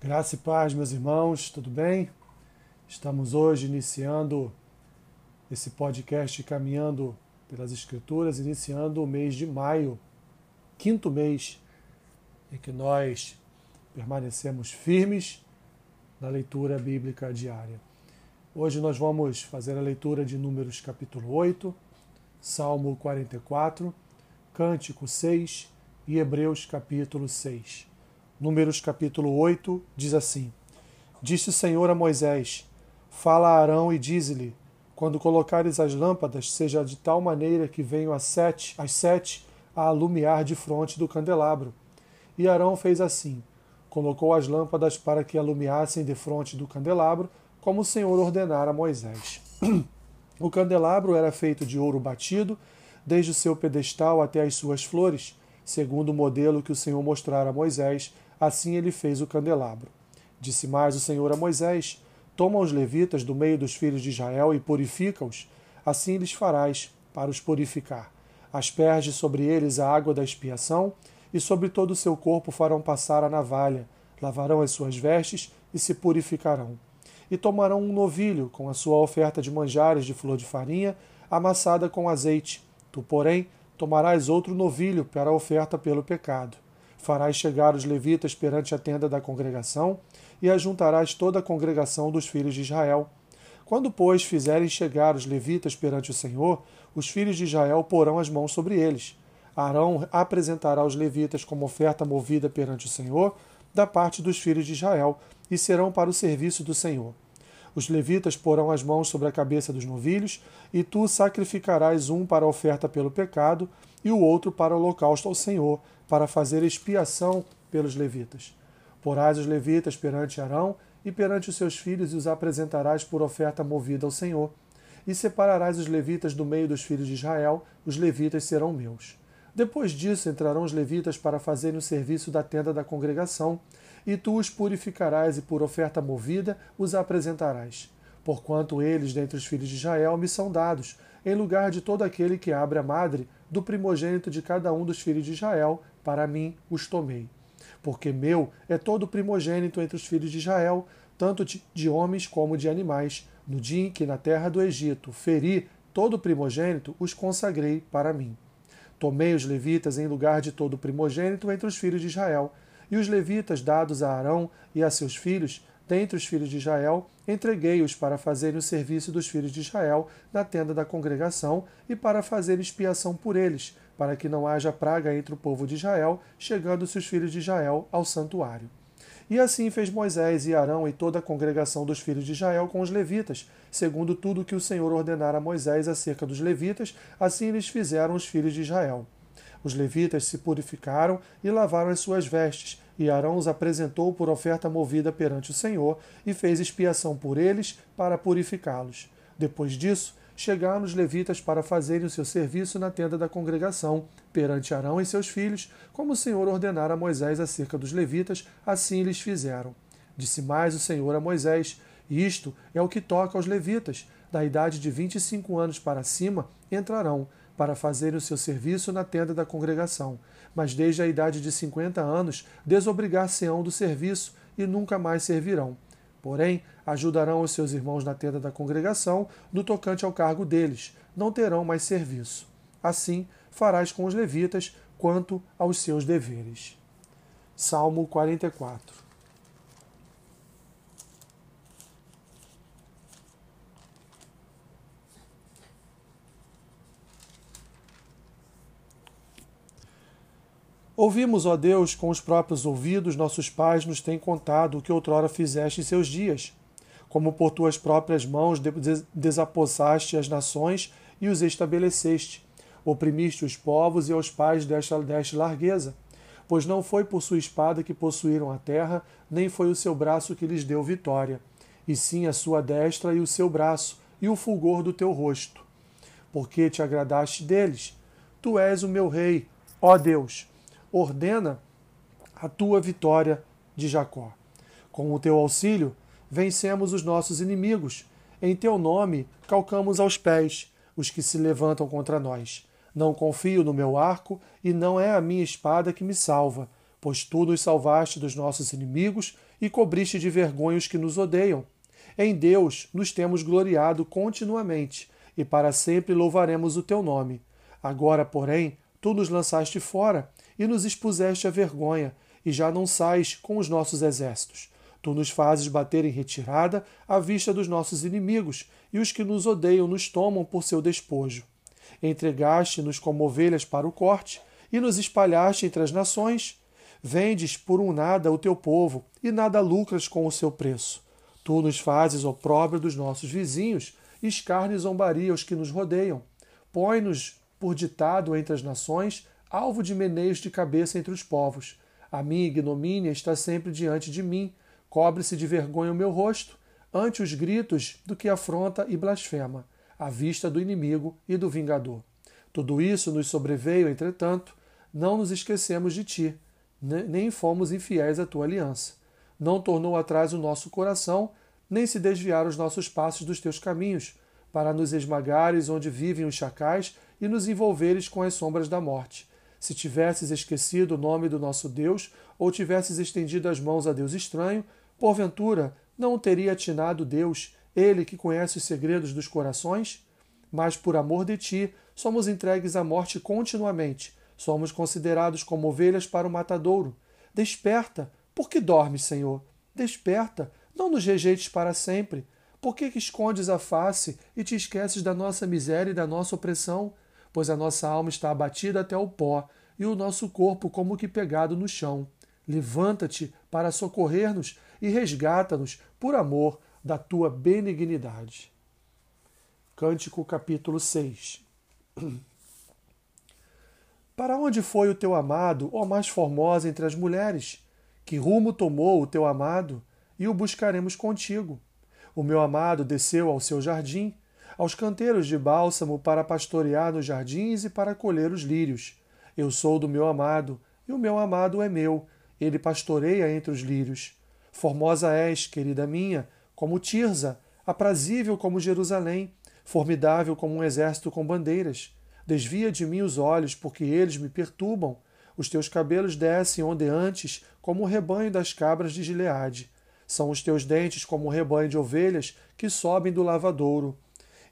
Graça e paz, meus irmãos, tudo bem? Estamos hoje iniciando esse podcast Caminhando pelas Escrituras, iniciando o mês de maio, quinto mês em que nós permanecemos firmes na leitura bíblica diária. Hoje nós vamos fazer a leitura de Números capítulo 8, Salmo 44, Cântico 6 e Hebreus capítulo 6. Números capítulo 8 diz assim: Disse o Senhor a Moisés: Fala a Arão e dize-lhe: Quando colocares as lâmpadas, seja de tal maneira que venham às sete, às sete a alumiar de fronte do candelabro. E Arão fez assim: colocou as lâmpadas para que alumiassem de frente do candelabro, como o Senhor ordenara a Moisés. o candelabro era feito de ouro batido, desde o seu pedestal até as suas flores, segundo o modelo que o Senhor mostrara a Moisés Assim ele fez o candelabro. Disse mais o Senhor a Moisés: Toma os levitas do meio dos filhos de Israel e purifica-os. Assim lhes farás, para os purificar. Asperge sobre eles a água da expiação, e sobre todo o seu corpo farão passar a navalha, lavarão as suas vestes e se purificarão. E tomarão um novilho com a sua oferta de manjares de flor de farinha, amassada com azeite. Tu, porém, tomarás outro novilho para a oferta pelo pecado farás chegar os levitas perante a tenda da congregação e ajuntarás toda a congregação dos filhos de Israel. Quando, pois, fizerem chegar os levitas perante o Senhor, os filhos de Israel porão as mãos sobre eles. Arão apresentará os levitas como oferta movida perante o Senhor, da parte dos filhos de Israel, e serão para o serviço do Senhor. Os levitas porão as mãos sobre a cabeça dos novilhos, e tu sacrificarás um para a oferta pelo pecado, e o outro para o holocausto ao Senhor, para fazer expiação pelos levitas. Porás os levitas perante Arão e perante os seus filhos e os apresentarás por oferta movida ao Senhor. E separarás os levitas do meio dos filhos de Israel, os levitas serão meus. Depois disso entrarão os levitas para fazerem o serviço da tenda da congregação, e tu os purificarás e por oferta movida os apresentarás. Porquanto eles, dentre os filhos de Israel, me são dados, em lugar de todo aquele que abre a madre, do primogênito de cada um dos filhos de Israel, para mim os tomei. Porque meu é todo primogênito entre os filhos de Israel, tanto de homens como de animais. No dia em que na terra do Egito feri todo primogênito, os consagrei para mim. Tomei os levitas em lugar de todo primogênito entre os filhos de Israel, e os levitas dados a Arão e a seus filhos, dentre os filhos de Israel, entreguei-os para fazerem o serviço dos filhos de Israel na tenda da congregação e para fazer expiação por eles, para que não haja praga entre o povo de Israel, chegando-se os filhos de Israel ao santuário. E assim fez Moisés e Arão e toda a congregação dos filhos de Israel com os levitas, segundo tudo que o Senhor ordenara a Moisés acerca dos levitas, assim lhes fizeram os filhos de Israel. Os levitas se purificaram e lavaram as suas vestes, e Arão os apresentou por oferta movida perante o Senhor, e fez expiação por eles para purificá-los. Depois disso, chegaram os levitas para fazerem o seu serviço na tenda da congregação, perante Arão e seus filhos, como o Senhor ordenara a Moisés acerca dos levitas, assim lhes fizeram. Disse mais o Senhor a Moisés: Isto é o que toca aos levitas, da idade de vinte e cinco anos para cima, entrarão, para fazerem o seu serviço na tenda da congregação, mas desde a idade de cinquenta anos desobrigar-se-ão do serviço e nunca mais servirão Porém, ajudarão os seus irmãos na tenda da congregação no tocante ao cargo deles, não terão mais serviço. Assim farás com os levitas quanto aos seus deveres. Salmo 44 Ouvimos, ó Deus, com os próprios ouvidos, nossos pais nos têm contado o que outrora fizeste em seus dias, como por tuas próprias mãos desapossaste as nações e os estabeleceste, oprimiste os povos e aos pais desta, deste largueza. Pois não foi por sua espada que possuíram a terra, nem foi o seu braço que lhes deu vitória, e sim a sua destra e o seu braço, e o fulgor do teu rosto. Porque te agradaste deles. Tu és o meu rei, ó Deus ordena a tua vitória de Jacó. Com o teu auxílio, vencemos os nossos inimigos. Em teu nome, calcamos aos pés os que se levantam contra nós. Não confio no meu arco, e não é a minha espada que me salva. pois tu nos salvaste dos nossos inimigos e cobriste de vergonha os que nos odeiam. Em Deus nos temos gloriado continuamente, e para sempre louvaremos o teu nome. Agora, porém, tu nos lançaste fora e nos expuseste à vergonha, e já não sais com os nossos exércitos. Tu nos fazes bater em retirada à vista dos nossos inimigos, e os que nos odeiam nos tomam por seu despojo. Entregaste-nos como ovelhas para o corte, e nos espalhaste entre as nações. Vendes por um nada o teu povo, e nada lucras com o seu preço. Tu nos fazes opróbrio dos nossos vizinhos, escárnio e zombaria aos que nos rodeiam. Põe-nos por ditado entre as nações, alvo de meneios de cabeça entre os povos. A minha ignomínia está sempre diante de mim, cobre-se de vergonha o meu rosto, ante os gritos do que afronta e blasfema, à vista do inimigo e do vingador. Tudo isso nos sobreveio, entretanto, não nos esquecemos de ti, nem fomos infiéis à tua aliança. Não tornou atrás o nosso coração, nem se desviaram os nossos passos dos teus caminhos, para nos esmagares onde vivem os chacais e nos envolveres com as sombras da morte. Se tivesses esquecido o nome do nosso Deus, ou tivesses estendido as mãos a Deus estranho, porventura não o teria atinado Deus, ele que conhece os segredos dos corações? Mas por amor de ti, somos entregues à morte continuamente, somos considerados como ovelhas para o matadouro. Desperta, por que dormes, Senhor? Desperta, não nos rejeites para sempre. Por que, que escondes a face e te esqueces da nossa miséria e da nossa opressão? Pois a nossa alma está abatida até o pó, e o nosso corpo como que pegado no chão. Levanta-te para socorrer-nos e resgata-nos por amor da tua benignidade. Cântico capítulo 6 Para onde foi o teu amado, ó mais formosa entre as mulheres? Que rumo tomou o teu amado? E o buscaremos contigo. O meu amado desceu ao seu jardim, aos canteiros de bálsamo para pastorear nos jardins e para colher os lírios. Eu sou do meu amado, e o meu amado é meu, ele pastoreia entre os lírios. Formosa és, querida minha, como Tirza, aprazível como Jerusalém, formidável como um exército com bandeiras. Desvia de mim os olhos, porque eles me perturbam. Os teus cabelos descem ondeantes, como o rebanho das cabras de Gileade. São os teus dentes como um rebanho de ovelhas que sobem do lavadouro,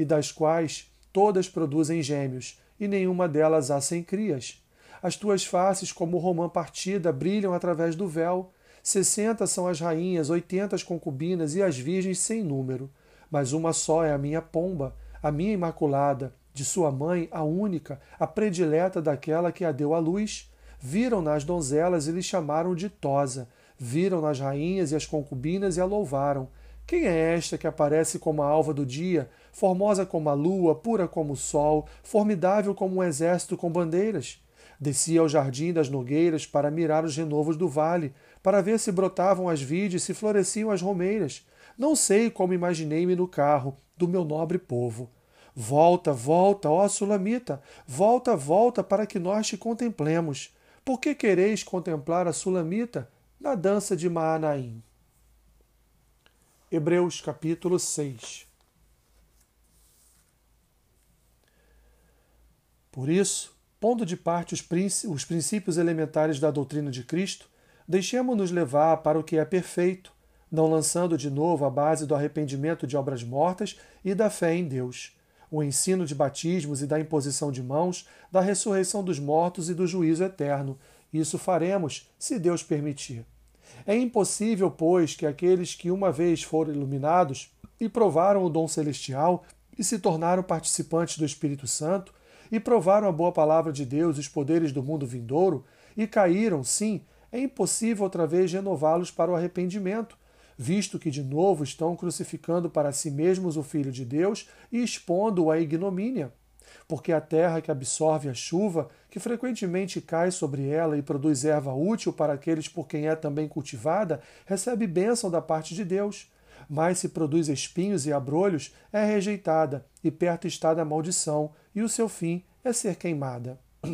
e das quais todas produzem gêmeos, e nenhuma delas há sem crias. As tuas faces, como romã partida, brilham através do véu. Sessenta são as rainhas, oitenta as concubinas e as virgens sem número. Mas uma só é a minha pomba, a minha imaculada, de sua mãe, a única, a predileta daquela que a deu à luz. Viram-na as donzelas e lhe chamaram de Tosa, Viram nas rainhas e as concubinas e a louvaram. Quem é esta que aparece como a alva do dia, formosa como a lua, pura como o sol, formidável como um exército com bandeiras? Descia ao jardim das nogueiras para mirar os renovos do vale, para ver se brotavam as vides, se floresciam as romeiras. Não sei como imaginei-me no carro do meu nobre povo. Volta, volta, ó Sulamita, volta, volta para que nós te contemplemos. Por que quereis contemplar a Sulamita? na dança de Maanaim. Hebreus capítulo 6 Por isso, pondo de parte os, os princípios elementares da doutrina de Cristo, deixemos-nos levar para o que é perfeito, não lançando de novo a base do arrependimento de obras mortas e da fé em Deus, o ensino de batismos e da imposição de mãos, da ressurreição dos mortos e do juízo eterno, isso faremos, se Deus permitir. É impossível, pois, que aqueles que uma vez foram iluminados e provaram o dom celestial e se tornaram participantes do Espírito Santo e provaram a boa palavra de Deus e os poderes do mundo vindouro e caíram, sim, é impossível outra vez renová-los para o arrependimento, visto que de novo estão crucificando para si mesmos o Filho de Deus e expondo-o à ignomínia porque a terra que absorve a chuva, que frequentemente cai sobre ela e produz erva útil para aqueles por quem é também cultivada, recebe bênção da parte de Deus. Mas se produz espinhos e abrolhos, é rejeitada, e perto está da maldição, e o seu fim é ser queimada.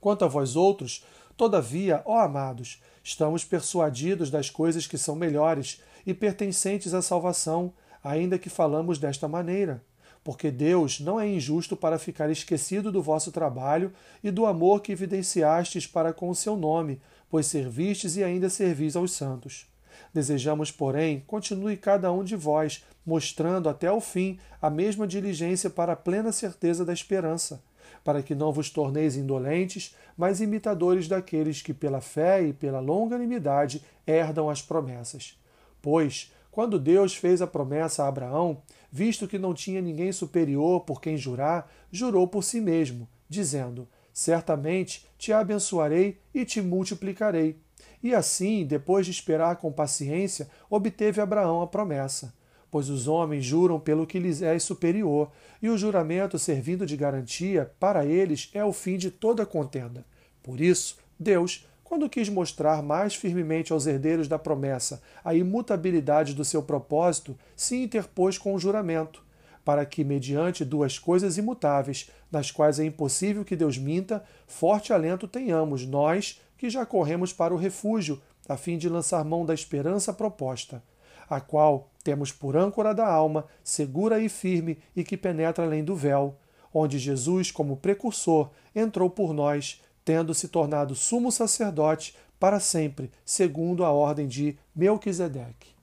Quanto a vós outros, todavia, ó amados, estamos persuadidos das coisas que são melhores e pertencentes à salvação, ainda que falamos desta maneira porque Deus não é injusto para ficar esquecido do vosso trabalho e do amor que evidenciastes para com o seu nome, pois servistes e ainda servis aos santos. Desejamos, porém, continue cada um de vós, mostrando até o fim a mesma diligência para a plena certeza da esperança, para que não vos torneis indolentes, mas imitadores daqueles que, pela fé e pela longanimidade, herdam as promessas. Pois, quando Deus fez a promessa a Abraão, visto que não tinha ninguém superior por quem jurar, jurou por si mesmo, dizendo: Certamente te abençoarei e te multiplicarei. E assim, depois de esperar com paciência, obteve Abraão a promessa. Pois os homens juram pelo que lhes é superior, e o juramento servindo de garantia, para eles é o fim de toda contenda. Por isso, Deus, quando quis mostrar mais firmemente aos herdeiros da promessa a imutabilidade do seu propósito, se interpôs com o juramento, para que, mediante duas coisas imutáveis, nas quais é impossível que Deus minta, forte alento tenhamos nós que já corremos para o refúgio, a fim de lançar mão da esperança proposta, a qual temos por âncora da alma, segura e firme e que penetra além do véu, onde Jesus, como precursor, entrou por nós, tendo se tornado sumo sacerdote para sempre, segundo a ordem de Melquisedeque.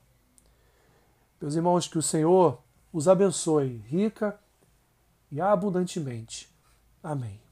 Meus irmãos, que o Senhor os abençoe rica e abundantemente. Amém.